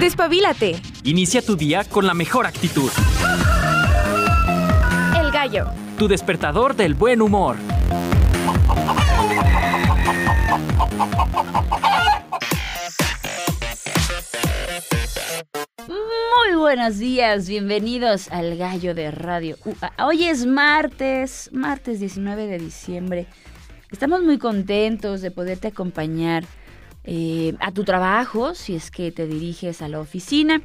Despabilate. Inicia tu día con la mejor actitud. El gallo. Tu despertador del buen humor. Muy buenos días, bienvenidos al Gallo de Radio. Hoy es martes, martes 19 de diciembre. Estamos muy contentos de poderte acompañar eh, a tu trabajo, si es que te diriges a la oficina.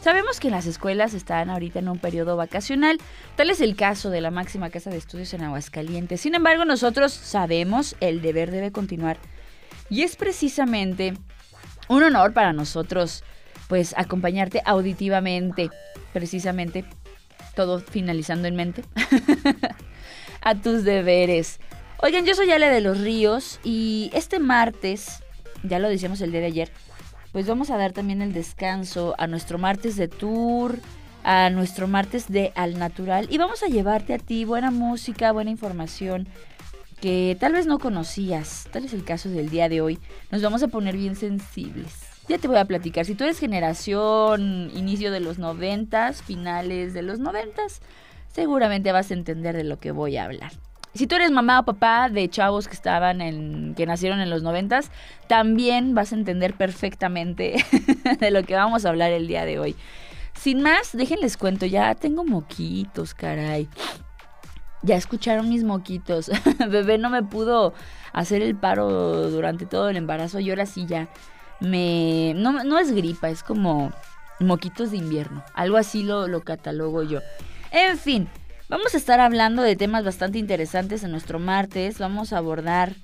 Sabemos que las escuelas están ahorita en un periodo vacacional, tal es el caso de la máxima casa de estudios en Aguascalientes. Sin embargo, nosotros sabemos el deber debe continuar y es precisamente un honor para nosotros pues acompañarte auditivamente, precisamente todo finalizando en mente a tus deberes. Oigan, yo soy Ale de los Ríos y este martes ya lo decíamos el día de ayer, pues vamos a dar también el descanso a nuestro martes de tour, a nuestro martes de Al Natural y vamos a llevarte a ti buena música, buena información que tal vez no conocías, tal es el caso del día de hoy. Nos vamos a poner bien sensibles. Ya te voy a platicar, si tú eres generación inicio de los noventas, finales de los noventas, seguramente vas a entender de lo que voy a hablar si tú eres mamá o papá de chavos que estaban en, que nacieron en los noventas, también vas a entender perfectamente de lo que vamos a hablar el día de hoy. Sin más, déjenles cuento, ya tengo moquitos, caray. Ya escucharon mis moquitos. Bebé no me pudo hacer el paro durante todo el embarazo y ahora sí ya me... No, no es gripa, es como moquitos de invierno. Algo así lo, lo catalogo yo. En fin, Vamos a estar hablando de temas bastante interesantes en nuestro martes. Vamos a abordar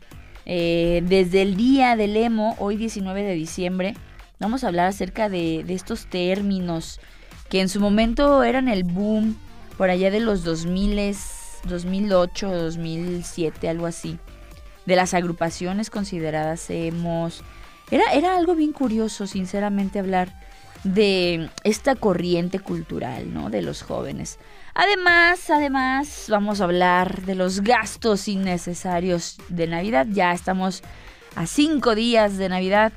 eh, desde el día del emo, hoy 19 de diciembre, vamos a hablar acerca de, de, estos términos que en su momento eran el boom por allá de los 2000, 2008, 2007, algo así. De las agrupaciones consideradas emos. Era, era algo bien curioso, sinceramente, hablar de esta corriente cultural, ¿no? De los jóvenes. Además, además, vamos a hablar de los gastos innecesarios de Navidad. Ya estamos a cinco días de Navidad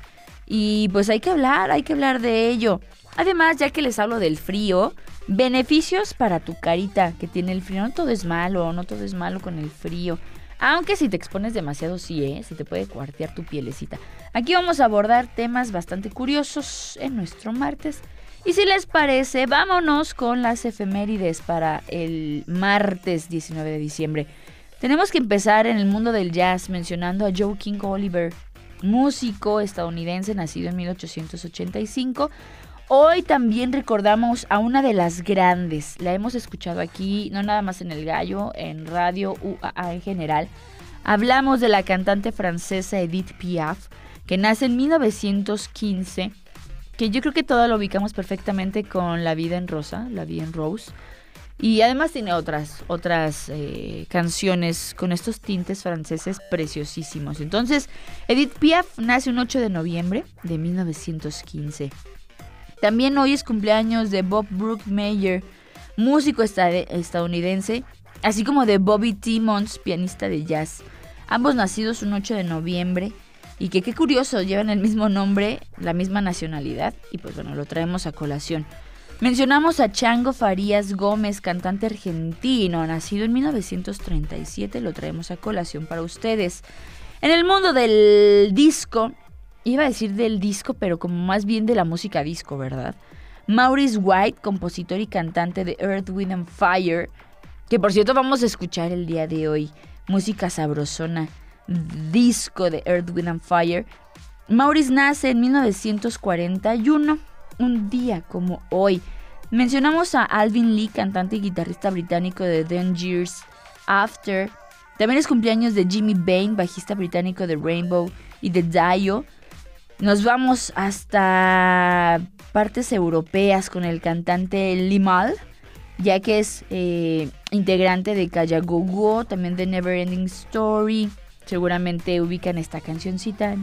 y pues hay que hablar, hay que hablar de ello. Además, ya que les hablo del frío, beneficios para tu carita que tiene el frío. No todo es malo, no todo es malo con el frío. Aunque si te expones demasiado, sí, ¿eh? se te puede cuartear tu pielecita. Aquí vamos a abordar temas bastante curiosos en nuestro martes y si les parece, vámonos con las efemérides para el martes 19 de diciembre. Tenemos que empezar en el mundo del jazz mencionando a Joe King Oliver, músico estadounidense nacido en 1885. Hoy también recordamos a una de las grandes. La hemos escuchado aquí, no nada más en El Gallo, en radio UAA en general. Hablamos de la cantante francesa Edith Piaf, que nace en 1915 que yo creo que todo lo ubicamos perfectamente con La vida en rosa, La vida en rose. Y además tiene otras, otras eh, canciones con estos tintes franceses preciosísimos. Entonces, Edith Piaf nace un 8 de noviembre de 1915. También hoy es cumpleaños de Bob Brookmeyer, músico estadounidense, así como de Bobby Timmons, pianista de jazz. Ambos nacidos un 8 de noviembre y que qué curioso, llevan el mismo nombre, la misma nacionalidad y pues bueno, lo traemos a colación. Mencionamos a Chango Farías Gómez, cantante argentino, nacido en 1937, lo traemos a colación para ustedes. En el mundo del disco, iba a decir del disco, pero como más bien de la música disco, ¿verdad? Maurice White, compositor y cantante de Earth, Wind and Fire, que por cierto vamos a escuchar el día de hoy, música sabrosona disco de Earth, Wind and Fire. Maurice nace en 1941, un día como hoy. Mencionamos a Alvin Lee, cantante y guitarrista británico de Ten Years After. También es cumpleaños de Jimmy Bain, bajista británico de Rainbow y de Dio. Nos vamos hasta partes europeas con el cantante Limal, ya que es eh, integrante de Kajagogo, también de Never Ending Story, Seguramente ubican esta cancioncita.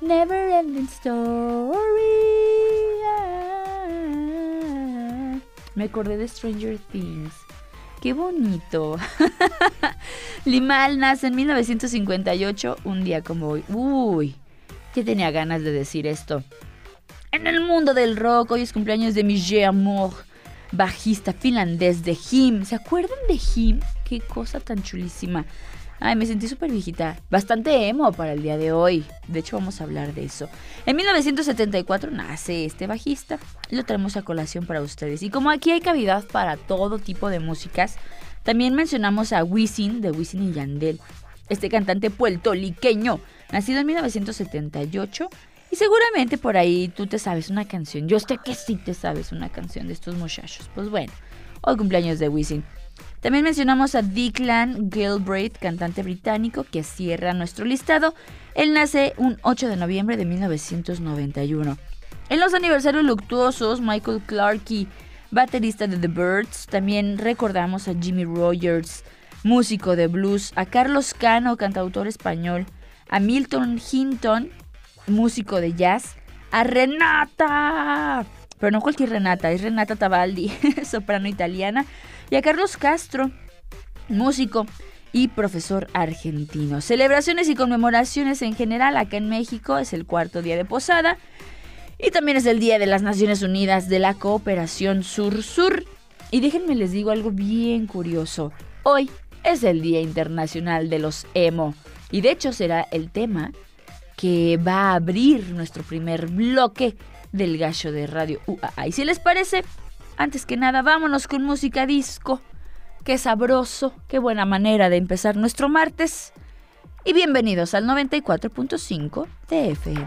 Never Ending Story. Me acordé de Stranger Things. Qué bonito. Limal nace en 1958, un día como hoy. Uy, que tenía ganas de decir esto. En el mundo del rock, hoy es cumpleaños de Miché Amour, bajista finlandés de Him. ¿Se acuerdan de Him? Qué cosa tan chulísima. Ay, me sentí súper viejita. Bastante emo para el día de hoy. De hecho, vamos a hablar de eso. En 1974 nace este bajista. Lo traemos a colación para ustedes. Y como aquí hay cavidad para todo tipo de músicas, también mencionamos a Wisin, de Wisin y Yandel. Este cantante puertoliqueño, nacido en 1978. Y seguramente por ahí tú te sabes una canción. Yo sé que sí te sabes una canción de estos muchachos. Pues bueno, hoy cumpleaños de Wisin. También mencionamos a Declan Gilbreth, cantante británico, que cierra nuestro listado. Él nace un 8 de noviembre de 1991. En los aniversarios luctuosos, Michael Clarkey, baterista de The Birds, también recordamos a Jimmy Rogers, músico de blues, a Carlos Cano, cantautor español, a Milton Hinton, músico de jazz, a Renata, pero no cualquier Renata, es Renata Tabaldi, soprano italiana, y a Carlos Castro, músico y profesor argentino. Celebraciones y conmemoraciones en general acá en México es el cuarto día de posada y también es el Día de las Naciones Unidas de la Cooperación Sur-Sur. Y déjenme les digo algo bien curioso. Hoy es el Día Internacional de los Emo y de hecho será el tema que va a abrir nuestro primer bloque del gallo de radio UAA. Y si les parece, antes que nada, vámonos con música disco. Qué sabroso, qué buena manera de empezar nuestro martes. Y bienvenidos al 94.5 de FM.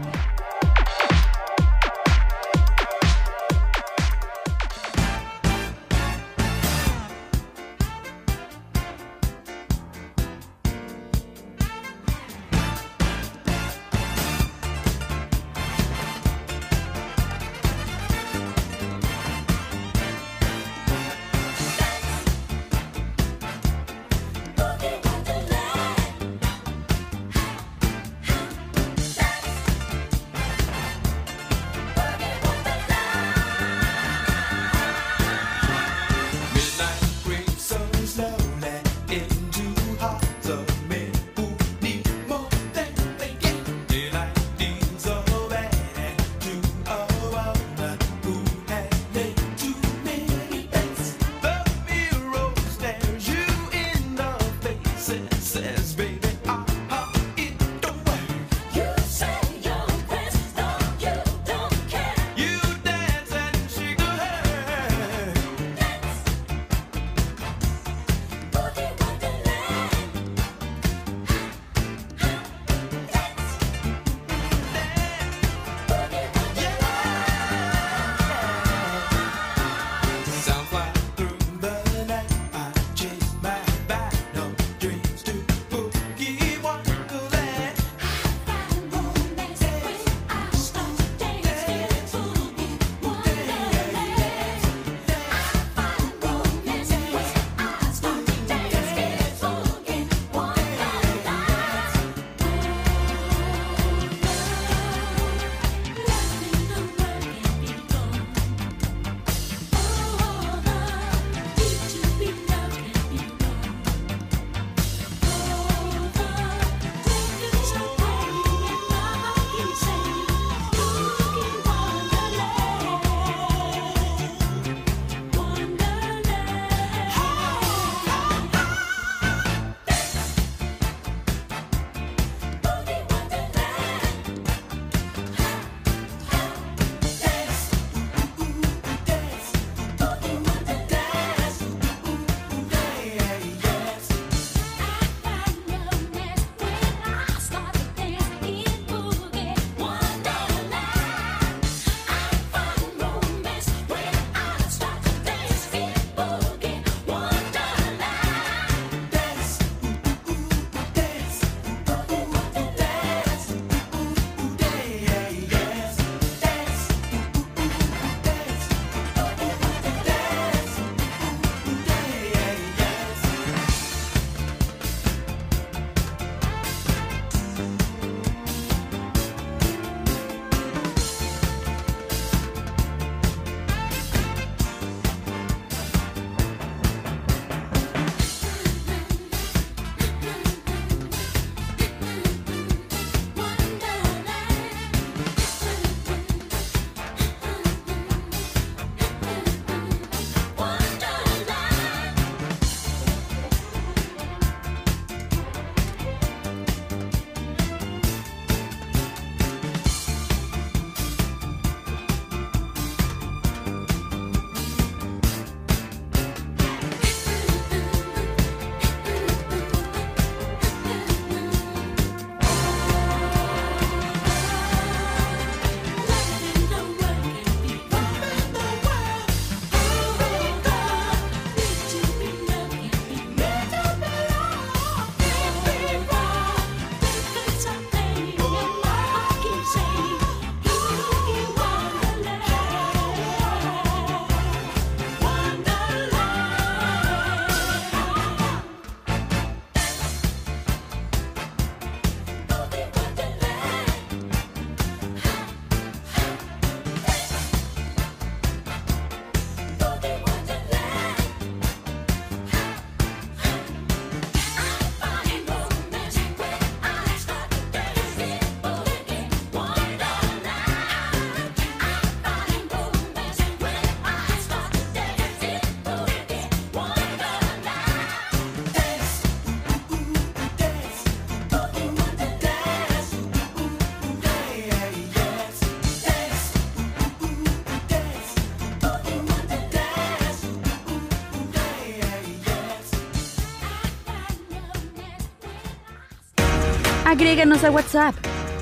Agréganos a WhatsApp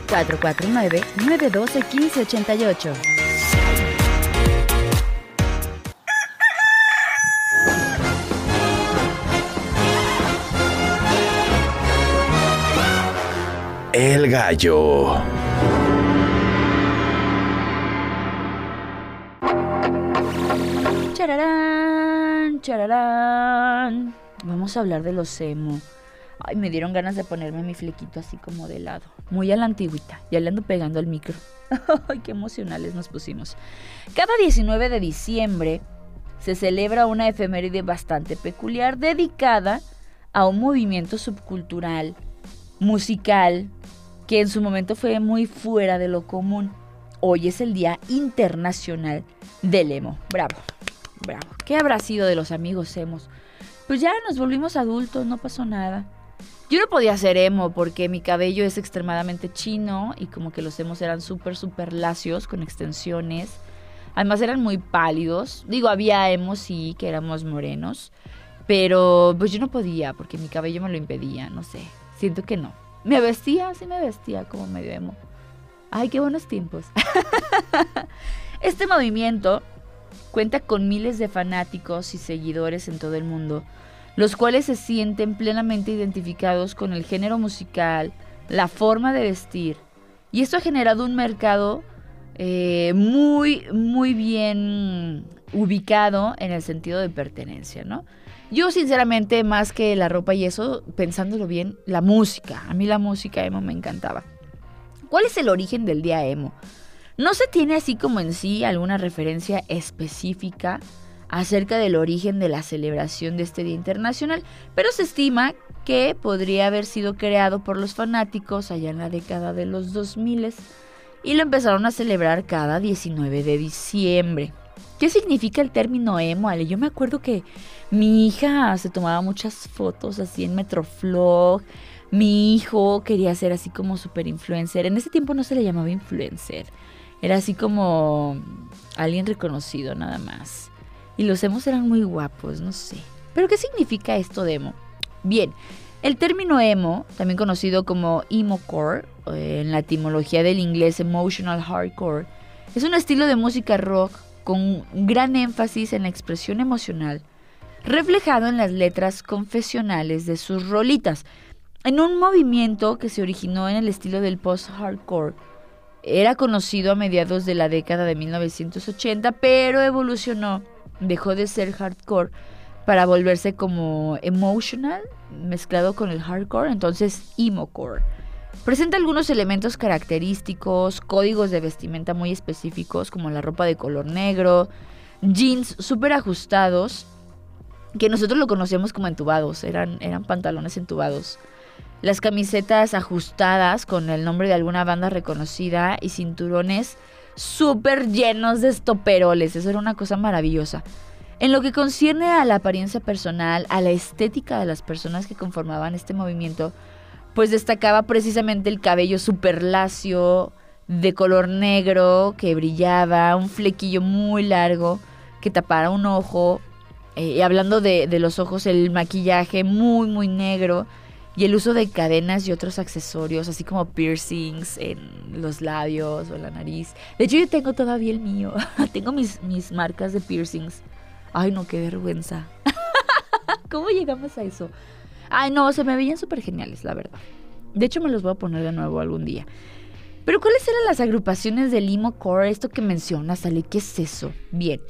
449-912-1588. El gallo. Chararán, chararán. Vamos a hablar de los emo. Ay, me dieron ganas de ponerme mi flequito así como de lado. Muy a la antigüita. Ya le ando pegando al micro. Ay, qué emocionales nos pusimos. Cada 19 de diciembre se celebra una efeméride bastante peculiar dedicada a un movimiento subcultural, musical, que en su momento fue muy fuera de lo común. Hoy es el Día Internacional del Emo. Bravo, bravo. ¿Qué habrá sido de los amigos emos? Pues ya nos volvimos adultos, no pasó nada. Yo no podía ser emo porque mi cabello es extremadamente chino y como que los emos eran súper, súper lacios con extensiones. Además eran muy pálidos. Digo, había emos sí, que éramos morenos. Pero pues yo no podía porque mi cabello me lo impedía, no sé. Siento que no. Me vestía, sí me vestía como medio emo. Ay, qué buenos tiempos. este movimiento cuenta con miles de fanáticos y seguidores en todo el mundo los cuales se sienten plenamente identificados con el género musical, la forma de vestir. Y esto ha generado un mercado eh, muy, muy bien ubicado en el sentido de pertenencia, ¿no? Yo sinceramente, más que la ropa y eso, pensándolo bien, la música. A mí la música emo me encantaba. ¿Cuál es el origen del día emo? No se tiene así como en sí alguna referencia específica acerca del origen de la celebración de este Día Internacional, pero se estima que podría haber sido creado por los fanáticos allá en la década de los 2000 y lo empezaron a celebrar cada 19 de diciembre. ¿Qué significa el término emo, Ale? Yo me acuerdo que mi hija se tomaba muchas fotos así en Metroflog. Mi hijo quería ser así como super influencer. En ese tiempo no se le llamaba influencer. Era así como alguien reconocido nada más. Y los emos eran muy guapos, no sé. Pero ¿qué significa esto de emo? Bien, el término emo, también conocido como emo-core, eh, en la etimología del inglés emotional hardcore, es un estilo de música rock con gran énfasis en la expresión emocional, reflejado en las letras confesionales de sus rolitas, en un movimiento que se originó en el estilo del post-hardcore. Era conocido a mediados de la década de 1980, pero evolucionó dejó de ser hardcore para volverse como emotional, mezclado con el hardcore, entonces emo-core. Presenta algunos elementos característicos, códigos de vestimenta muy específicos, como la ropa de color negro, jeans súper ajustados, que nosotros lo conocemos como entubados, eran, eran pantalones entubados. Las camisetas ajustadas con el nombre de alguna banda reconocida y cinturones súper llenos de estoperoles. Eso era una cosa maravillosa. En lo que concierne a la apariencia personal, a la estética de las personas que conformaban este movimiento, pues destacaba precisamente el cabello súper lacio, de color negro, que brillaba, un flequillo muy largo que tapara un ojo. Eh, y hablando de, de los ojos, el maquillaje muy, muy negro y el uso de cadenas y otros accesorios, así como piercings en los labios o la nariz. De hecho, yo tengo todavía el mío. tengo mis, mis marcas de piercings. Ay, no, qué vergüenza. ¿Cómo llegamos a eso? Ay, no, se me veían súper geniales, la verdad. De hecho, me los voy a poner de nuevo algún día. Pero, ¿cuáles eran las agrupaciones del emo core? Esto que mencionas, Ale, ¿qué es eso? Bien,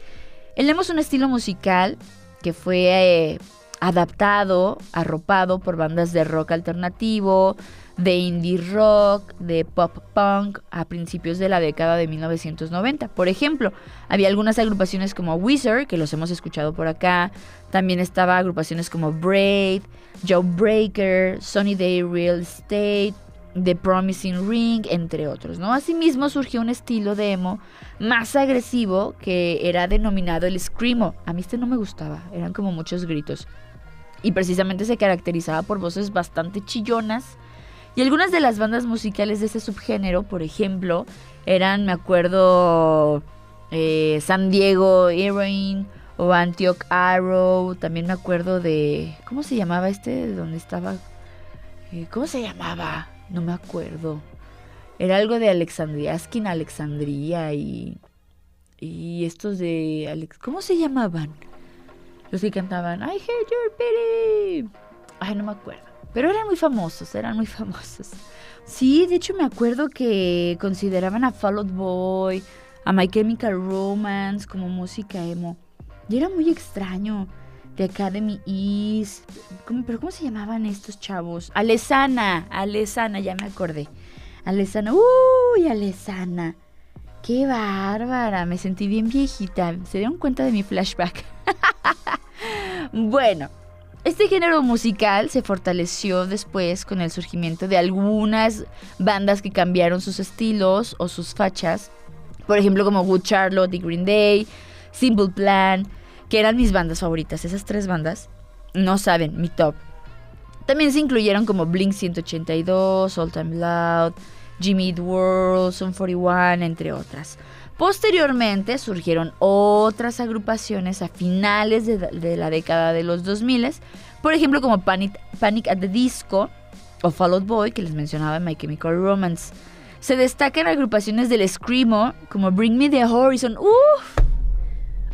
el un estilo musical que fue eh, adaptado, arropado por bandas de rock alternativo, de indie rock, de pop punk a principios de la década de 1990. Por ejemplo, había algunas agrupaciones como Wizard, que los hemos escuchado por acá. También estaba agrupaciones como Braid, Joe Breaker, Sunny Day Real Estate, The Promising Ring, entre otros, ¿no? Asimismo surgió un estilo de emo más agresivo que era denominado el screamo. A mí este no me gustaba, eran como muchos gritos y precisamente se caracterizaba por voces bastante chillonas. Y algunas de las bandas musicales de ese subgénero, por ejemplo, eran, me acuerdo, eh, San Diego Heroine o Antioch Arrow. También me acuerdo de. ¿Cómo se llamaba este? ¿Dónde estaba? Eh, ¿Cómo se llamaba? no me acuerdo. Era algo de Alexandria, Askin Alexandria y. Y estos de. Alex, ¿Cómo se llamaban? Los que cantaban I hate your pity. Ay, no me acuerdo. Pero eran muy famosos, eran muy famosos. Sí, de hecho me acuerdo que consideraban a Fall Out Boy, a My Chemical Romance como música emo. Y era muy extraño. The Academy East. ¿Pero cómo se llamaban estos chavos? Alesana, Alesana, ya me acordé. Alesana, uy, Alesana. Qué bárbara, me sentí bien viejita. ¿Se dieron cuenta de mi flashback? bueno, este género musical se fortaleció después con el surgimiento de algunas bandas que cambiaron sus estilos o sus fachas. Por ejemplo, como Good Charlotte y Green Day, Simple Plan, que eran mis bandas favoritas. Esas tres bandas, no saben, mi top. También se incluyeron como Blink 182, All Time Loud, Jimmy Eat World, Sun 41, entre otras. Posteriormente surgieron otras agrupaciones a finales de, la década de los 2000, por ejemplo como Panic, Panic at the Disco o Fall Out Boy, que les mencionaba en My Chemical Romance. Se destacan agrupaciones del Screamo como Bring Me the Horizon. ¡Uf!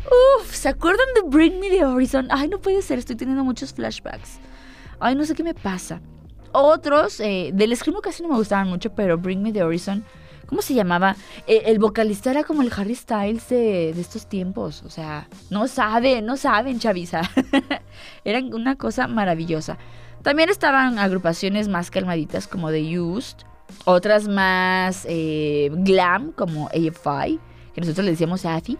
¡Uf! ¿Se acuerdan de Bring Me the Horizon? Ay, no puede ser, estoy teniendo muchos flashbacks. Ay, no sé qué me pasa. Otros, eh, del Screamo casi no me gustaban mucho, pero Bring Me the Horizon ¿Cómo se llamaba? Eh, el vocalista era como el Harry Styles de, estos tiempos. O sea, no saben, no saben, chaviza. Eran una cosa maravillosa. También estaban agrupaciones más calmaditas como The Used. Otras más eh, glam como AFI, que nosotros le decíamos AFI.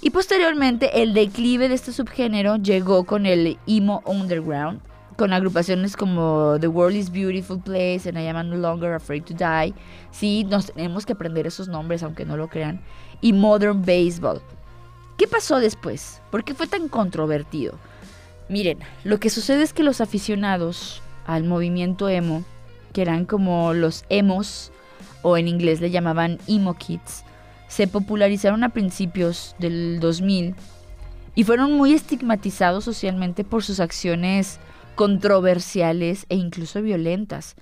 Y posteriormente el declive de este subgénero llegó con el emo underground, con agrupaciones como The World is Beautiful Place and I Am No Longer Afraid to Die. Sí, nos tenemos que aprender esos nombres, aunque no lo crean. Y Modern Baseball. ¿Qué pasó después? ¿Por qué fue tan controvertido? Miren, lo que sucede es que los aficionados al movimiento emo, que eran como los emos, o en inglés le llamaban emo kids, se popularizaron a principios del 2000 y fueron muy estigmatizados socialmente por sus acciones controversiales e incluso violentas.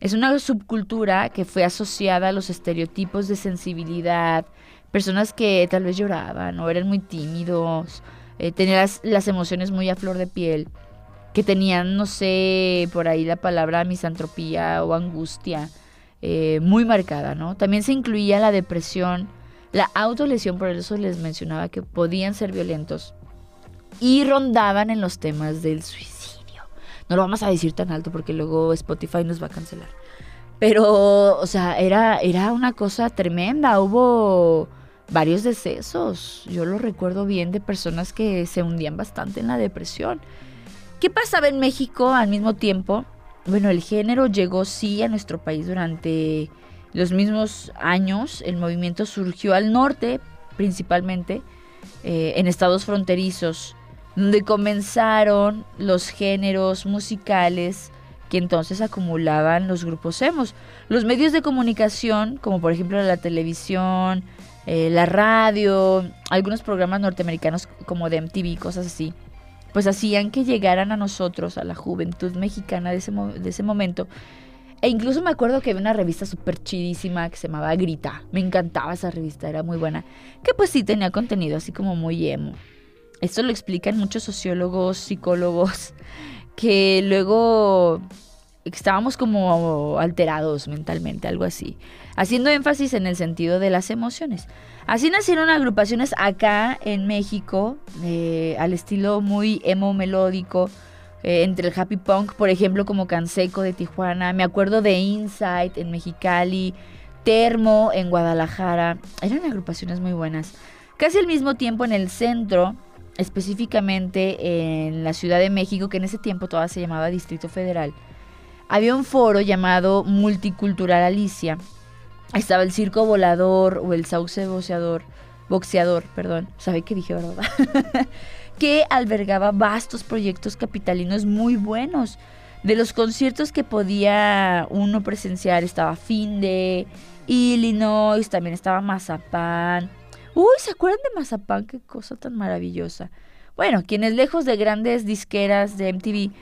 Es una subcultura que fue asociada a los estereotipos de sensibilidad, personas que tal vez lloraban o eran muy tímidos, eh, tenían las, emociones muy a flor de piel, que tenían, no sé, por ahí la palabra misantropía o angustia eh, muy marcada, ¿no? También se incluía la depresión, la autolesión, por eso les mencionaba que podían ser violentos, y rondaban en los temas del suicidio no lo vamos a decir tan alto porque luego Spotify nos va a cancelar. Pero, o sea, era, era una cosa tremenda. Hubo varios decesos. Yo lo recuerdo bien de personas que se hundían bastante en la depresión. ¿Qué pasaba en México al mismo tiempo? Bueno, el género llegó sí a nuestro país durante los mismos años. El movimiento surgió al norte, principalmente, eh, en estados fronterizos donde comenzaron los géneros musicales que entonces acumulaban los grupos emos. Los medios de comunicación, como por ejemplo la televisión, eh, la radio, algunos programas norteamericanos como de MTV, cosas así, pues hacían que llegaran a nosotros, a la juventud mexicana de ese, de ese momento. E incluso me acuerdo que había una revista súper chidísima que se llamaba Grita. Me encantaba esa revista, era muy buena. Que pues sí tenía contenido así como muy emo. Esto lo explican muchos sociólogos, psicólogos, que luego estábamos como alterados mentalmente, algo así, haciendo énfasis en el sentido de las emociones. Así nacieron agrupaciones acá en México, eh, al estilo muy emo melódico, eh, entre el happy punk, por ejemplo, como Canseco de Tijuana, me acuerdo de Insight en Mexicali, Termo en Guadalajara, eran agrupaciones muy buenas. Casi al mismo tiempo en el centro específicamente en la Ciudad de México, que en ese tiempo todavía se llamaba Distrito Federal, había un foro llamado Multicultural Alicia. Estaba el circo volador o el sauce boxeador, boxeador, perdón, ¿sabe qué dije, verdad? que albergaba vastos proyectos capitalinos muy buenos. De los conciertos que podía uno presenciar estaba Finde, Illinois, también estaba Mazapán, Uy, ¿se acuerdan de Mazapán? Qué cosa tan maravillosa. Bueno, quienes lejos de grandes disqueras de MTV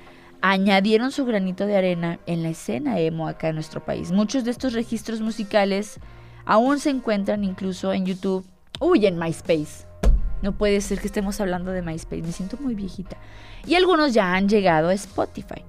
añadieron su granito de arena en la escena emo acá en nuestro país. Muchos de estos registros musicales aún se encuentran incluso en YouTube. Uy, en MySpace. No puede ser que estemos hablando de MySpace, me siento muy viejita. Y algunos ya han llegado a Spotify.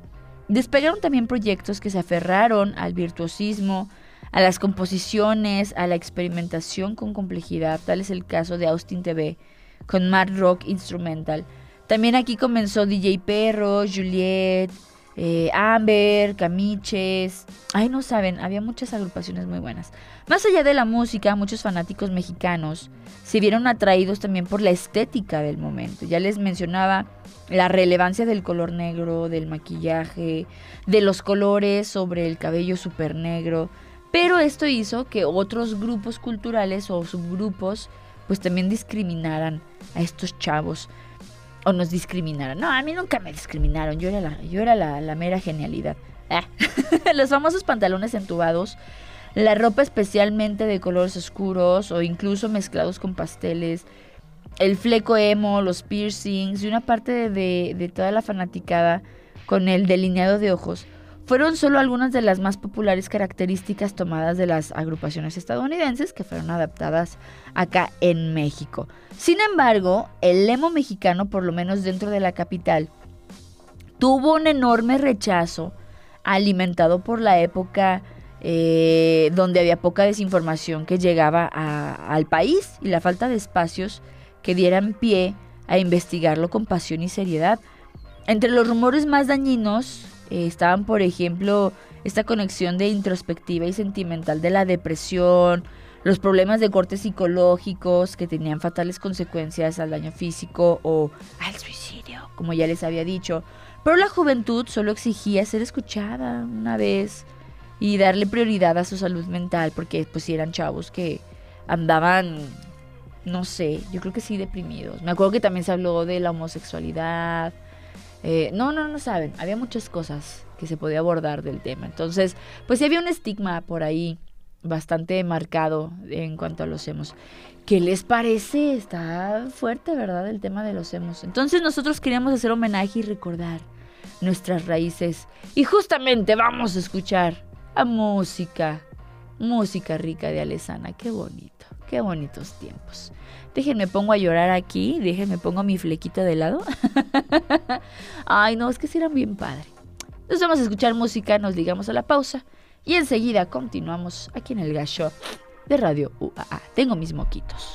Despegaron también proyectos que se aferraron al virtuosismo, a las composiciones, a la experimentación con complejidad. Tal es el caso de Austin TV con Mad Rock Instrumental. También aquí comenzó DJ Perro, Juliet, eh, Amber, Camiches. Ay, no saben, había muchas agrupaciones muy buenas. Más allá de la música, muchos fanáticos mexicanos se vieron atraídos también por la estética del momento. Ya les mencionaba la relevancia del color negro, del maquillaje, de los colores sobre el cabello súper negro. Pero esto hizo que otros grupos culturales o subgrupos pues también discriminaran a estos chavos o nos discriminaran. No, a mí nunca me discriminaron, yo era la, yo era la, mera genialidad. Ah. Los famosos pantalones entubados, la ropa especialmente de colores oscuros o incluso mezclados con pasteles, el fleco emo, los piercings y una parte de, de toda la fanaticada con el delineado de ojos fueron solo algunas de las más populares características tomadas de las agrupaciones estadounidenses que fueron adaptadas acá en México. Sin embargo, el lemo mexicano, por lo menos dentro de la capital, tuvo un enorme rechazo alimentado por la época eh, donde había poca desinformación que llegaba al país y la falta de espacios que dieran pie a investigarlo con pasión y seriedad. Entre los rumores más dañinos eh, estaban, por ejemplo, esta conexión de introspectiva y sentimental de la depresión, los problemas de corte psicológicos que tenían fatales consecuencias al daño físico o al suicidio, como ya les había dicho. Pero la juventud solo exigía ser escuchada una vez y darle prioridad a su salud mental, porque pues eran chavos que andaban, no sé, yo creo que sí deprimidos. Me acuerdo que también se habló de la homosexualidad, eh, no, no, no saben. Había muchas cosas que se podía abordar del tema. Entonces, pues sí había un estigma por ahí bastante marcado en cuanto a los hemos. ¿Qué les parece? Está fuerte, ¿verdad? El tema de los hemos. Entonces nosotros queríamos hacer homenaje y recordar nuestras raíces. Y justamente vamos a escuchar a música, música rica de Alesana. Qué bonito, qué bonitos tiempos. Déjenme pongo a llorar aquí, déjenme pongo mi flequito de lado. Ay, no, es que sí eran bien padre. Nos vamos a escuchar música, nos digamos a la pausa y enseguida continuamos aquí en el gallo de Radio UAA. Tengo mis moquitos.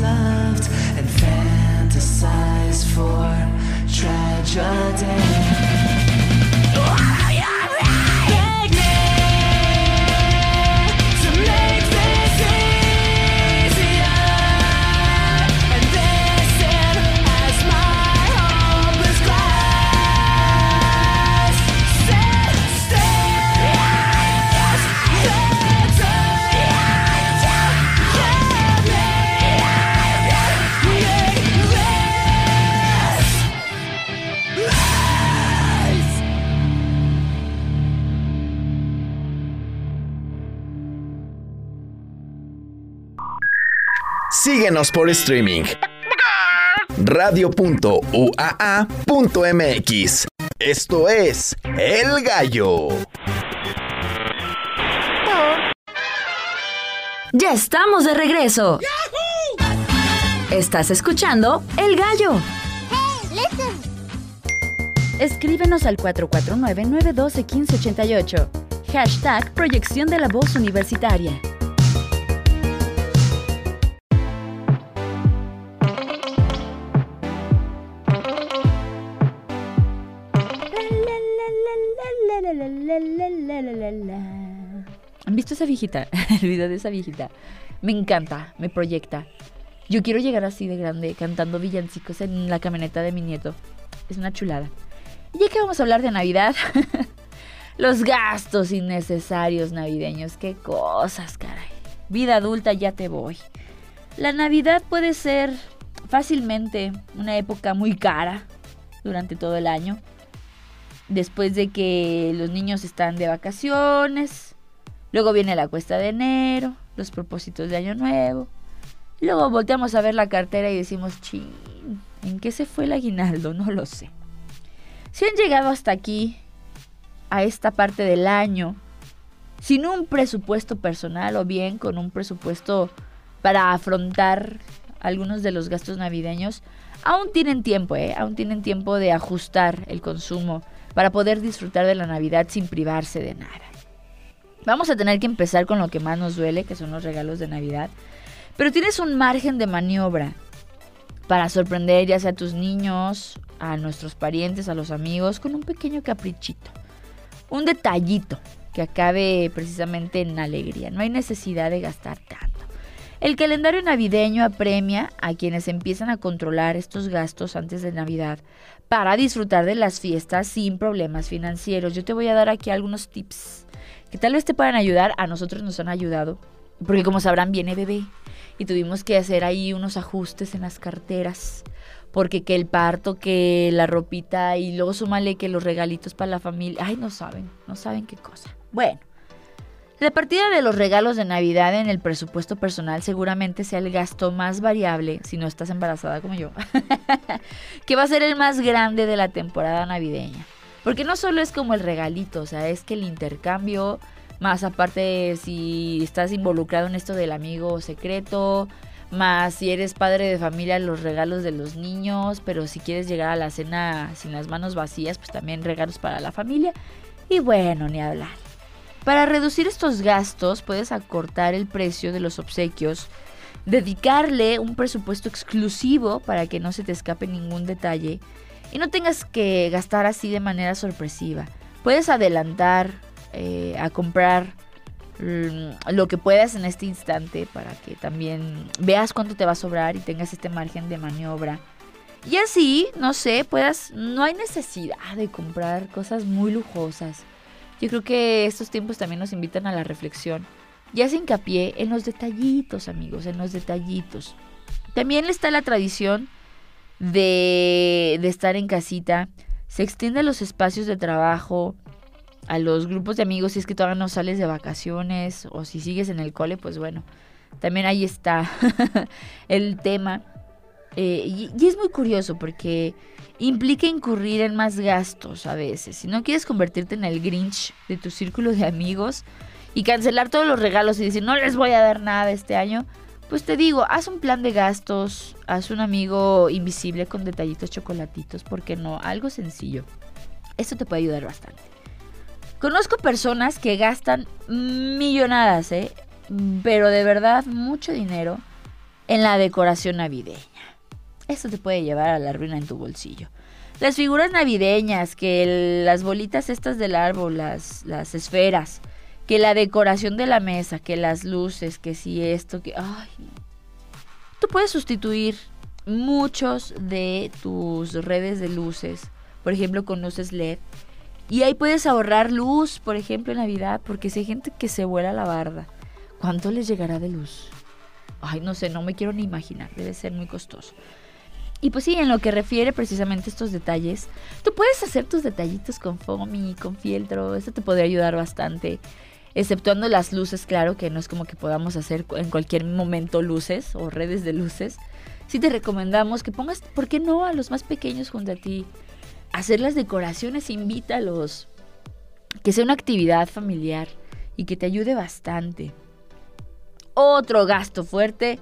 Loved and fantasize for tragedy. Síguenos por streaming. Radio.uaa.mx. Esto es El Gallo. Ya estamos de regreso. Estás escuchando El Gallo. Escríbenos al 449-912-1588. Hashtag Proyección de la Voz Universitaria. ¿Han visto esa viejita? El video de esa viejita. Me encanta, me proyecta. Yo quiero llegar así de grande cantando villancicos en la camioneta de mi nieto. Es una chulada. Y ya que vamos a hablar de Navidad, los gastos innecesarios navideños, qué cosas, caray. Vida adulta, ya te voy. La Navidad puede ser fácilmente una época muy cara durante todo el año. Después de que los niños están de vacaciones, luego viene la cuesta de enero, los propósitos de año nuevo. Luego volteamos a ver la cartera y decimos, ¿en qué se fue el aguinaldo? No lo sé. Si han llegado hasta aquí, a esta parte del año, sin un presupuesto personal o bien con un presupuesto para afrontar algunos de los gastos navideños, aún tienen tiempo, ¿eh? Aún tienen tiempo de ajustar el consumo para poder disfrutar de la Navidad sin privarse de nada. Vamos a tener que empezar con lo que más nos duele, que son los regalos de Navidad. Pero tienes un margen de maniobra para sorprender ya sea a tus niños, a nuestros parientes, a los amigos, con un pequeño caprichito. Un detallito que acabe precisamente en alegría. No hay necesidad de gastar tanto. El calendario navideño apremia a quienes empiezan a controlar estos gastos antes de Navidad para disfrutar de las fiestas sin problemas financieros. Yo te voy a dar aquí algunos tips que tal vez te puedan ayudar. A nosotros nos han ayudado. Porque como sabrán, viene bebé. Y tuvimos que hacer ahí unos ajustes en las carteras. Porque que el parto, que la ropita y luego súmale que los regalitos para la familia. Ay, no saben, no saben qué cosa. Bueno, la partida de los regalos de Navidad en el presupuesto personal seguramente sea el gasto más variable, si no estás embarazada como yo, que va a ser el más grande de la temporada navideña. Porque no solo es como el regalito, o sea, es que el intercambio, más aparte si estás involucrado en esto del amigo secreto, más si eres padre de familia, los regalos de los niños, pero si quieres llegar a la cena sin las manos vacías, pues también regalos para la familia. Y bueno, ni hablar. Para reducir estos gastos puedes acortar el precio de los obsequios, dedicarle un presupuesto exclusivo para que no se te escape ningún detalle y no tengas que gastar así de manera sorpresiva. Puedes adelantar eh, a comprar mm, lo que puedas en este instante para que también veas cuánto te va a sobrar y tengas este margen de maniobra. Y así, no sé, puedas, no hay necesidad de comprar cosas muy lujosas. Yo creo que estos tiempos también nos invitan a la reflexión y hace hincapié en los detallitos, amigos, en los detallitos. También está la tradición de, de estar en casita. Se extiende a los espacios de trabajo, a los grupos de amigos si es que todavía no sales de vacaciones o si sigues en el cole, pues bueno, también ahí está el tema. Eh, y, es muy curioso porque implica incurrir en más gastos a veces. Si no quieres convertirte en el Grinch de tu círculo de amigos y cancelar todos los regalos y decir no les voy a dar nada este año, pues te digo, haz un plan de gastos, haz un amigo invisible con detallitos chocolatitos, porque no, algo sencillo. Esto te puede ayudar bastante. Conozco personas que gastan millonadas, ¿eh? Pero de verdad mucho dinero en la decoración navideña. Esto te puede llevar a la ruina en tu bolsillo. Las figuras navideñas, que las bolitas estas del árbol, las, las esferas, que la decoración de la mesa, que las luces, que si esto, que... Ay. Tú puedes sustituir muchos de tus redes de luces, por ejemplo con luces LED, y ahí puedes ahorrar luz, por ejemplo en Navidad, porque si hay gente que se vuela la barda, ¿cuánto les llegará de luz? Ay, no sé, no me quiero ni imaginar, debe ser muy costoso. Y pues sí, en lo que refiere precisamente a estos detalles, tú puedes hacer tus detallitos con foamy, con fieltro, esto te podría ayudar bastante. Exceptuando las luces, claro, que no es como que podamos hacer en cualquier momento luces o redes de luces. Sí te recomendamos que pongas, ¿por qué no? A los más pequeños junto a ti. Hacer las decoraciones, invítalos. Que sea una actividad familiar y que te ayude bastante. Otro gasto fuerte,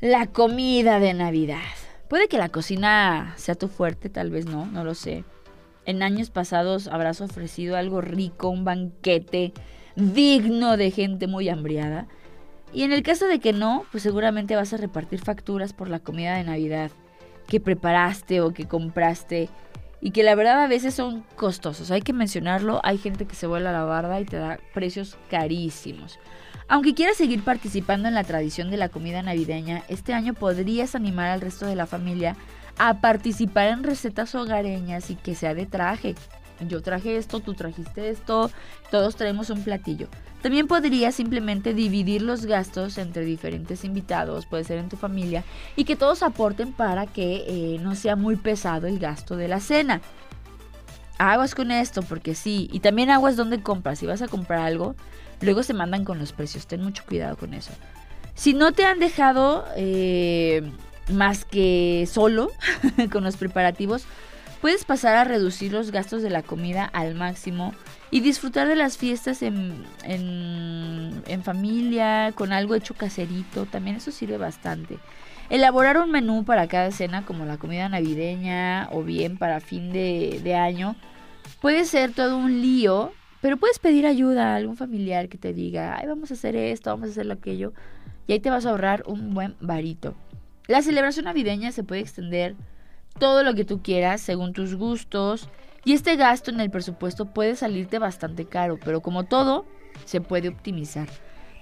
la comida de Navidad. Puede que la cocina sea tu fuerte, tal vez no, no lo sé. En años pasados habrás ofrecido algo rico, un banquete digno de gente muy hambriada. Y en el caso de que no, pues seguramente vas a repartir facturas por la comida de Navidad que preparaste o que compraste y que la verdad a veces son costosos. Hay que mencionarlo, hay gente que se vuela la barda y te da precios carísimos. Aunque quieras seguir participando en la tradición de la comida navideña, este año podrías animar al resto de la familia a participar en recetas hogareñas y que sea de traje. Yo traje esto, tú trajiste esto, todos traemos un platillo. También podrías simplemente dividir los gastos entre diferentes invitados, puede ser en tu familia, y que todos aporten para que eh, no sea muy pesado el gasto de la cena. Aguas con esto, porque sí, y también aguas donde compras. Si vas a comprar algo, luego se mandan con los precios, ten mucho cuidado con eso. Si no te han dejado eh, más que solo con los preparativos, puedes pasar a reducir los gastos de la comida al máximo y disfrutar de las fiestas en, familia, con algo hecho caserito, también eso sirve bastante. Elaborar un menú para cada cena como la comida navideña o bien para fin de año puede ser todo un lío, pero puedes pedir ayuda a algún familiar que te diga, ay, vamos a hacer esto, vamos a hacer aquello, y ahí te vas a ahorrar un buen varito. La celebración navideña se puede extender todo lo que tú quieras según tus gustos y este gasto en el presupuesto puede salirte bastante caro, pero como todo, se puede optimizar.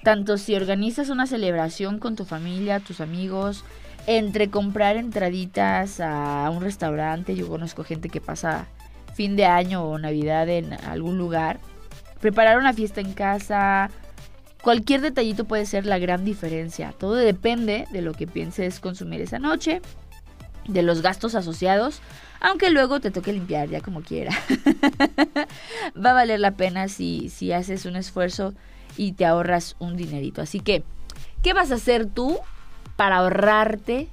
Tanto si organizas una celebración con tu familia, tus amigos, entre comprar entraditas a un restaurante, yo conozco gente que pasa fin de año o Navidad en algún lugar, preparar una fiesta en casa, cualquier detallito puede ser la gran diferencia. Todo depende de lo que pienses consumir esa noche, de los gastos asociados, aunque luego te toque limpiar ya como quiera. Va a valer la pena si, si haces un esfuerzo y te ahorras un dinerito. Así que, ¿qué vas a hacer tú para ahorrarte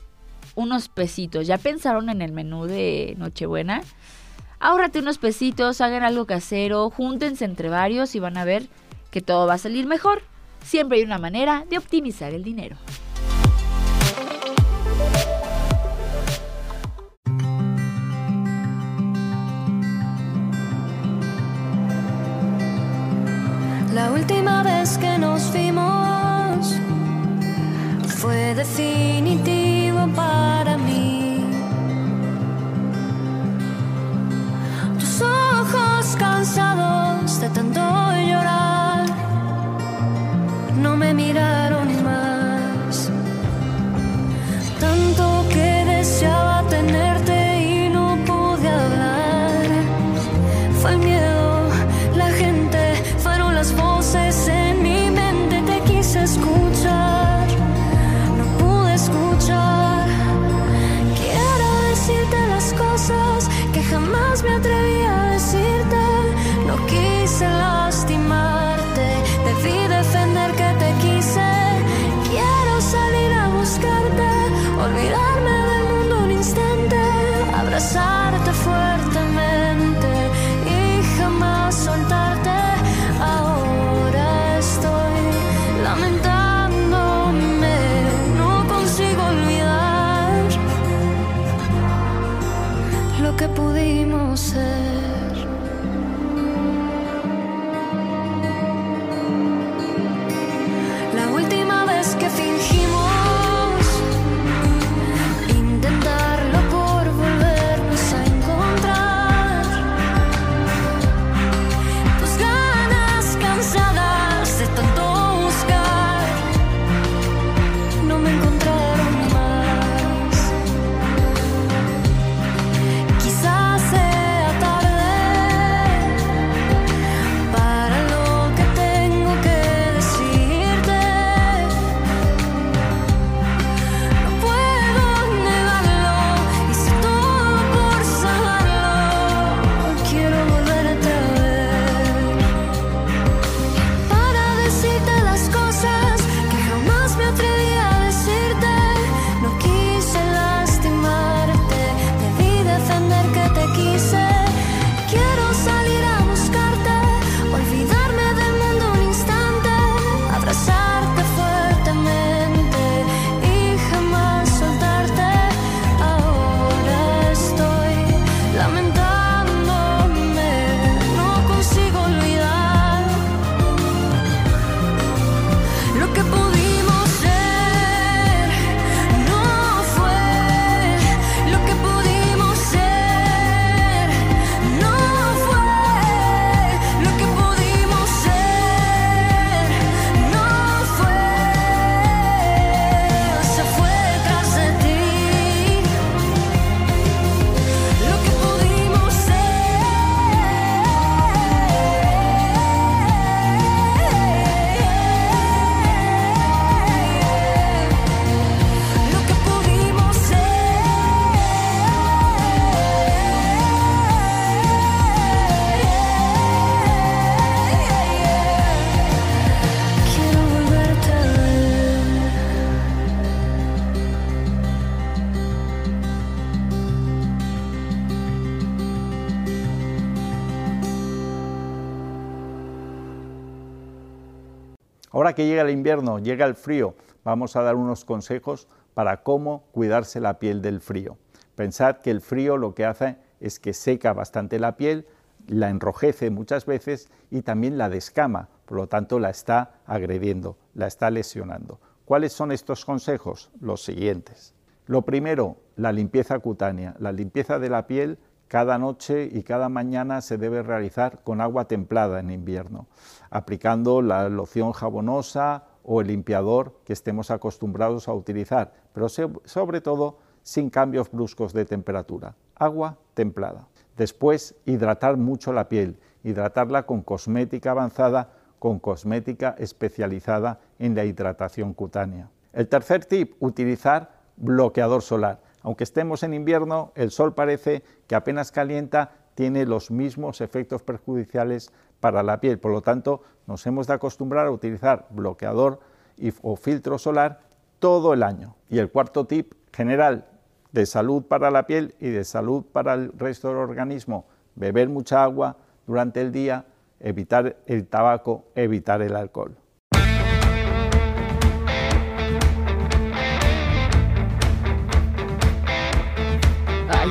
unos pesitos? ¿Ya pensaron en el menú de Nochebuena? Ahórrate unos pesitos, hagan algo casero, júntense entre varios y van a ver que todo va a salir mejor. Siempre hay una manera de optimizar el dinero. La última vez que nos vimos fue definitivo para mí. Ahora que llega el invierno, llega el frío, vamos a dar unos consejos para cómo cuidarse la piel del frío. Pensad que el frío lo que hace es que seca bastante la piel, la enrojece muchas veces y también la descama, por lo tanto la está agrediendo, la está lesionando. ¿Cuáles son estos consejos? Los siguientes. Lo primero, la limpieza cutánea. La limpieza de la piel cada noche y cada mañana se debe realizar con agua templada en invierno, aplicando la loción jabonosa o el limpiador que estemos acostumbrados a utilizar, pero sobre todo sin cambios bruscos de temperatura. Agua templada. Después, hidratar mucho la piel, hidratarla con cosmética avanzada, con cosmética especializada en la hidratación cutánea. El tercer tip, utilizar bloqueador solar. Aunque estemos en invierno, el sol parece que apenas calienta, tiene los mismos efectos perjudiciales para la piel. Por lo tanto, nos hemos de acostumbrar a utilizar bloqueador o filtro solar todo el año. Y el cuarto tip general de salud para la piel y de salud para el resto del organismo, beber mucha agua durante el día, evitar el tabaco, evitar el alcohol.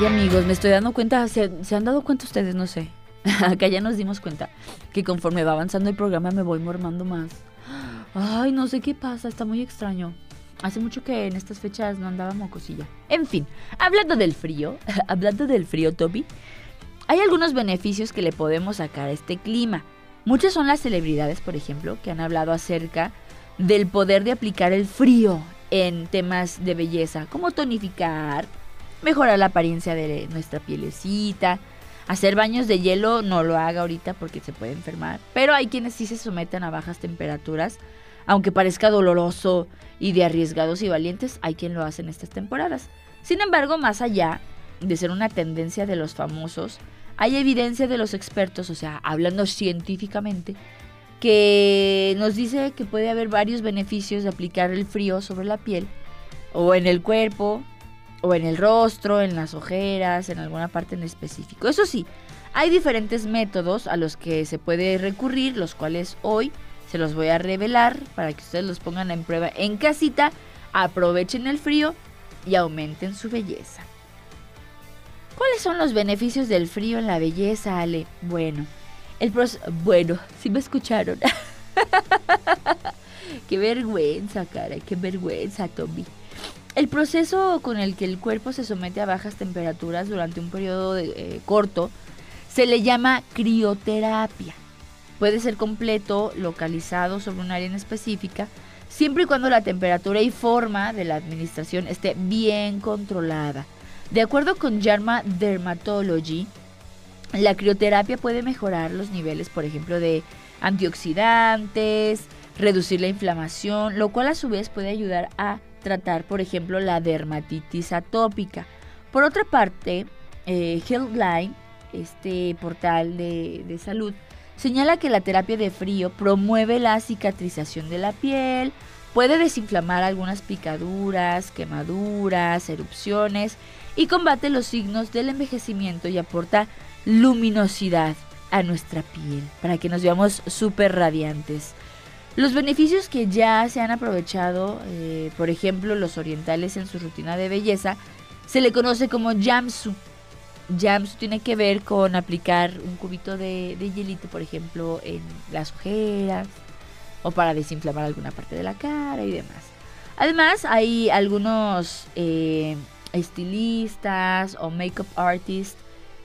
Amigos, me estoy dando cuenta, ¿se, han dado cuenta ustedes? No sé. Acá ya nos dimos cuenta que conforme va avanzando el programa me voy mormando más. Ay, no sé qué pasa, está muy extraño. Hace mucho que en estas fechas no andaba mocosilla. En fin, hablando del frío, hablando del frío, Toby, hay algunos beneficios que le podemos sacar a este clima. Muchas son las celebridades, por ejemplo, que han hablado acerca del poder de aplicar el frío en temas de belleza, como tonificar, mejorar la apariencia de nuestra pielecita, hacer baños de hielo, no lo haga ahorita porque se puede enfermar, pero hay quienes sí se someten a bajas temperaturas aunque parezca doloroso y de arriesgados y valientes, hay quien lo hace en estas temporadas. Sin embargo, más allá de ser una tendencia de los famosos, hay evidencia de los expertos, o sea, hablando científicamente, que nos dice que puede haber varios beneficios de aplicar el frío sobre la piel, o en el cuerpo, o en el rostro, en las ojeras, en alguna parte en específico. Eso sí, hay diferentes métodos a los que se puede recurrir, los cuales hoy se los voy a revelar para que ustedes los pongan en prueba en casita, aprovechen el frío y aumenten su belleza. ¿Cuáles son los beneficios del frío en la belleza, Ale? Bueno, el bueno, si me escucharon. qué vergüenza, cara, qué vergüenza, Tommy. El proceso con el que el cuerpo se somete a bajas temperaturas durante un periodo eh, corto se le llama crioterapia. Puede ser completo, localizado sobre un área en específica, siempre y cuando la temperatura y forma de la administración esté bien controlada. De acuerdo con Yarma Dermatology, la crioterapia puede mejorar los niveles, por ejemplo, de antioxidantes, reducir la inflamación, lo cual a su vez puede ayudar a tratar, por ejemplo, la dermatitis atópica. Por otra parte, eh, Healthline, este portal de, de salud, señala que la terapia de frío promueve la cicatrización de la piel, puede desinflamar algunas picaduras, quemaduras, erupciones y combate los signos del envejecimiento y aporta luminosidad a nuestra piel para que nos veamos súper radiantes. Los beneficios que ya se han aprovechado, eh, por ejemplo, los orientales en su rutina de belleza, se le conoce como Jamsu Jams tiene que ver con aplicar un cubito de, hielito, por ejemplo, en las ojeras o para desinflamar alguna parte de la cara y demás. Además, hay algunos eh, estilistas o makeup artists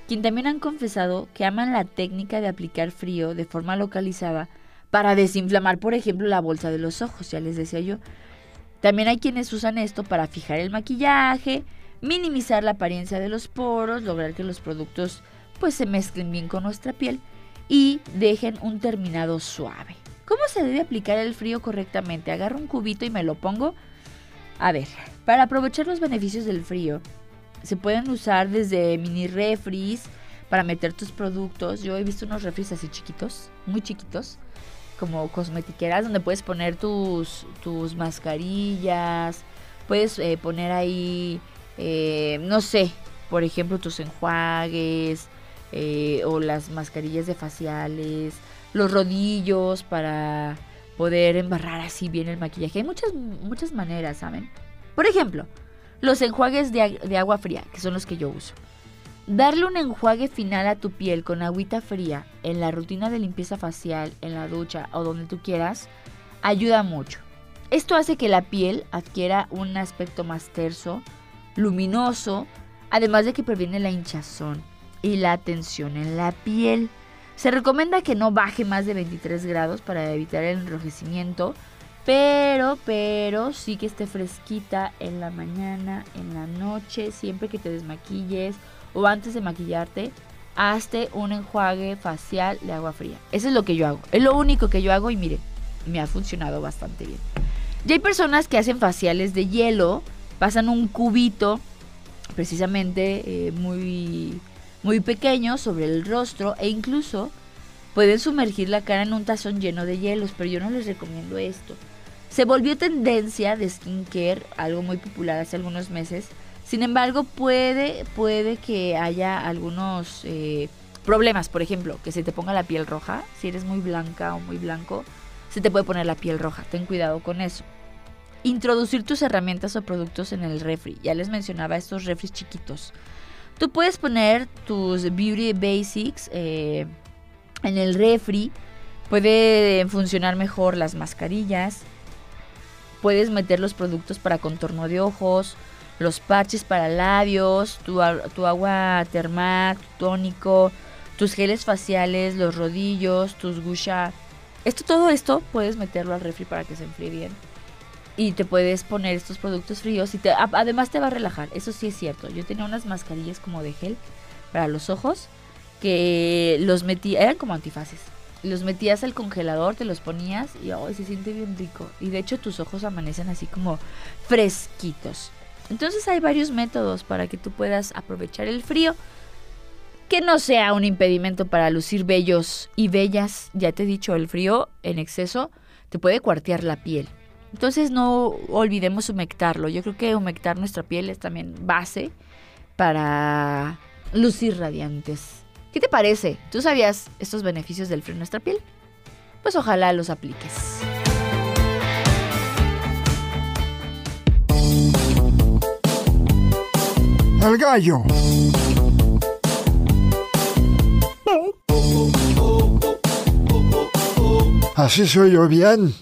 quien también han confesado que aman la técnica de aplicar frío de forma localizada para desinflamar, por ejemplo, la bolsa de los ojos, ya les decía yo. También hay quienes usan esto para fijar el maquillaje, minimizar la apariencia de los poros, lograr que los productos pues se mezclen bien con nuestra piel y dejen un terminado suave. ¿Cómo se debe aplicar el frío correctamente? Agarro un cubito y me lo pongo. A ver, para aprovechar los beneficios del frío, se pueden usar desde mini refris para meter tus productos. Yo he visto unos refris así chiquitos, muy chiquitos, como cosmetiqueras, donde puedes poner tus, tus mascarillas, puedes eh, poner ahí eh, no sé, por ejemplo, tus enjuagues eh, o las mascarillas de faciales, los rodillos para, poder embarrar así bien el maquillaje. Hay muchas, muchas maneras, ¿saben? Por ejemplo, los enjuagues de, de agua fría, que son los que yo uso. Darle un enjuague final a tu piel con agüita fría en la rutina de limpieza facial, en la ducha o donde tú quieras, ayuda mucho. Esto hace que la piel adquiera un aspecto más terso, luminoso, además de que previene la hinchazón y la tensión en la piel. Se recomienda que no baje más de 23 grados para evitar el enrojecimiento, pero, pero sí que esté fresquita en la mañana, en la noche, siempre que te desmaquilles o antes de maquillarte, hazte un enjuague facial de agua fría. Eso es lo que yo hago. Es lo único que yo hago y mire, me ha funcionado bastante bien. Y hay personas que hacen faciales de hielo, pasan un cubito precisamente eh, muy, muy pequeño sobre el rostro e incluso pueden sumergir la cara en un tazón lleno de hielos, pero yo no les recomiendo esto. Se volvió tendencia de skincare, algo muy popular hace algunos meses. Sin embargo, puede, puede que haya algunos eh, problemas. Por ejemplo, que se te ponga la piel roja. Si eres muy blanca o muy blanco, se te puede poner la piel roja. Ten cuidado con eso. Introducir tus herramientas o productos en el refri. Ya les mencionaba estos refris chiquitos. Tú puedes poner tus Beauty Basics eh, en el refri. Puede funcionar mejor las mascarillas. Puedes meter los productos para contorno de ojos, los parches para labios, tu, tu agua termal, tu tónico, tus geles faciales, los rodillos, tus gusha. Esto, todo esto puedes meterlo al refri para que se enfríe bien. Y te puedes poner estos productos fríos y te, además te va a relajar. Eso sí es cierto. Yo tenía unas mascarillas como de gel para los ojos que los metí, eran como antifaces. Los metías al congelador, te los ponías y ay, se siente bien rico. Y de hecho tus ojos amanecen así como fresquitos. Entonces hay varios métodos para que tú puedas aprovechar el frío. Que no sea un impedimento para lucir bellos y bellas. Ya te he dicho, el frío en exceso te puede cuartear la piel. Entonces no olvidemos humectarlo. Yo creo que humectar nuestra piel es también base para lucir radiantes. ¿Qué te parece? ¿Tú sabías estos beneficios del frío en nuestra piel? Pues ojalá los apliques. El gallo. Así soy yo bien.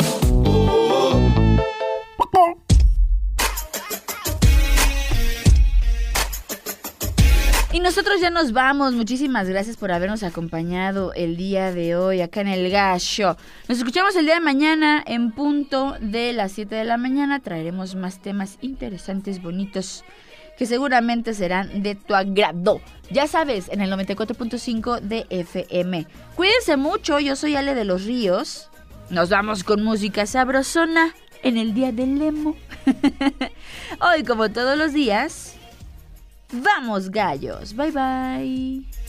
Y nosotros ya nos vamos. Muchísimas gracias por habernos acompañado el día de hoy acá en el Gallo. Nos escuchamos el día de mañana en punto de las 7 de la mañana. Traeremos más temas interesantes, bonitos, que seguramente serán de tu agrado. Ya sabes, en el 94.5 de FM. Cuídense mucho. Yo soy Ale de los Ríos. Nos vamos con música sabrosona en el día del Lemo. hoy, como todos los días. Vamos gallos, bye bye.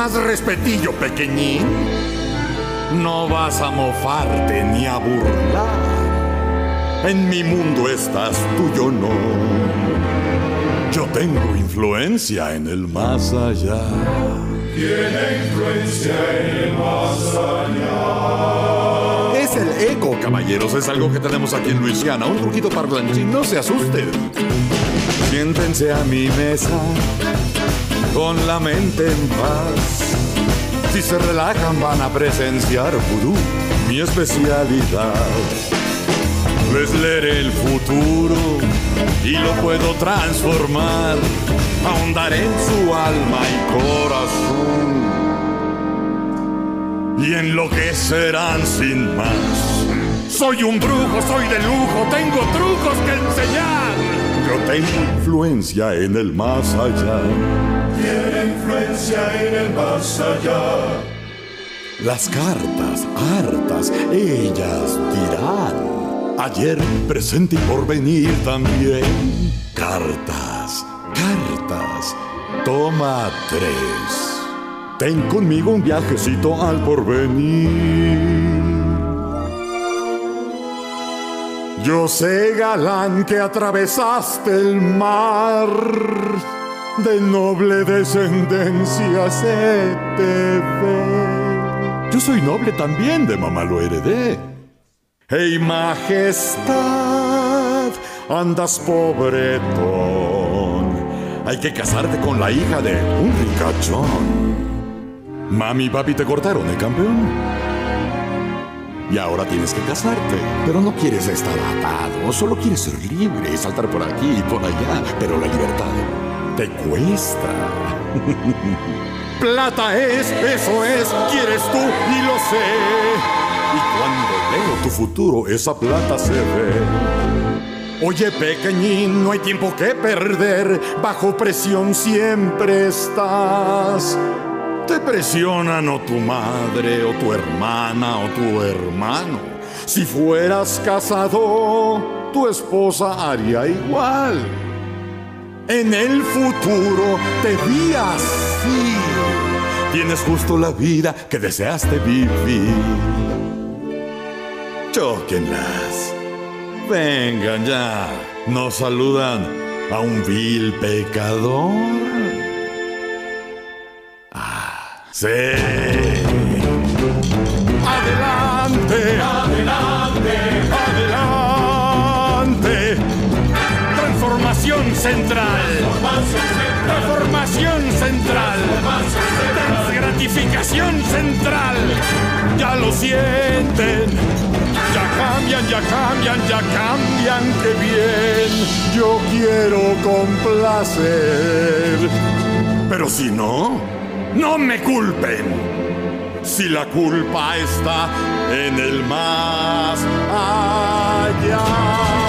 Más respetillo, pequeñín. No vas a mofarte ni a burlar. En mi mundo estás tú, yo no. Yo tengo influencia en el más allá. Tiene influencia en el más allá. Es el eco, caballeros. Es algo que tenemos aquí en Luisiana. Un truquito parlanchín. No se asusten. Siéntense a mi mesa con la mente en paz. Si se relajan van a presenciar vudú, mi especialidad. Les leeré el futuro y lo puedo transformar, ahondar en su alma y corazón y enloquecerán sin más. Soy un brujo, soy de lujo, tengo trucos que enseñar. Yo tengo influencia en el más allá. Las cartas, hartas, ellas dirán. Ayer, presente y por venir también. Cartas, cartas. Toma tres. Ten conmigo un viajecito al porvenir. Yo sé, galán, que atravesaste el mar. De noble descendencia se te ve. Yo soy noble también, de mamá lo heredé. ¡Hey, majestad! Andas pobretón. Hay que casarte con la hija de un ricachón. Mami y papi te cortaron, ¿eh, campeón? Y ahora tienes que casarte. Pero no quieres estar atado, solo quieres ser libre, saltar por aquí y por allá. Pero la libertad te cuesta. Plata es, eso es, quieres tú y lo sé. Y cuando leo tu futuro, esa plata se ve. Oye, pequeñín, no hay tiempo que perder. Bajo presión siempre estás. Te presionan o tu madre, o tu hermana, o tu hermano. Si fueras casado, tu esposa haría igual. En el futuro te vi así. Tienes justo la vida que deseaste vivir. Chóquenlas. Vengan ya. Nos saludan a un vil pecador. Ah, sí. Adelante. Adelante. central. Reformación central. Gratificación central. Ya lo sienten. Ya cambian, ya cambian, ya cambian. Qué bien. Yo quiero complacer. Pero si no, no me culpen. Si la culpa está en el más allá.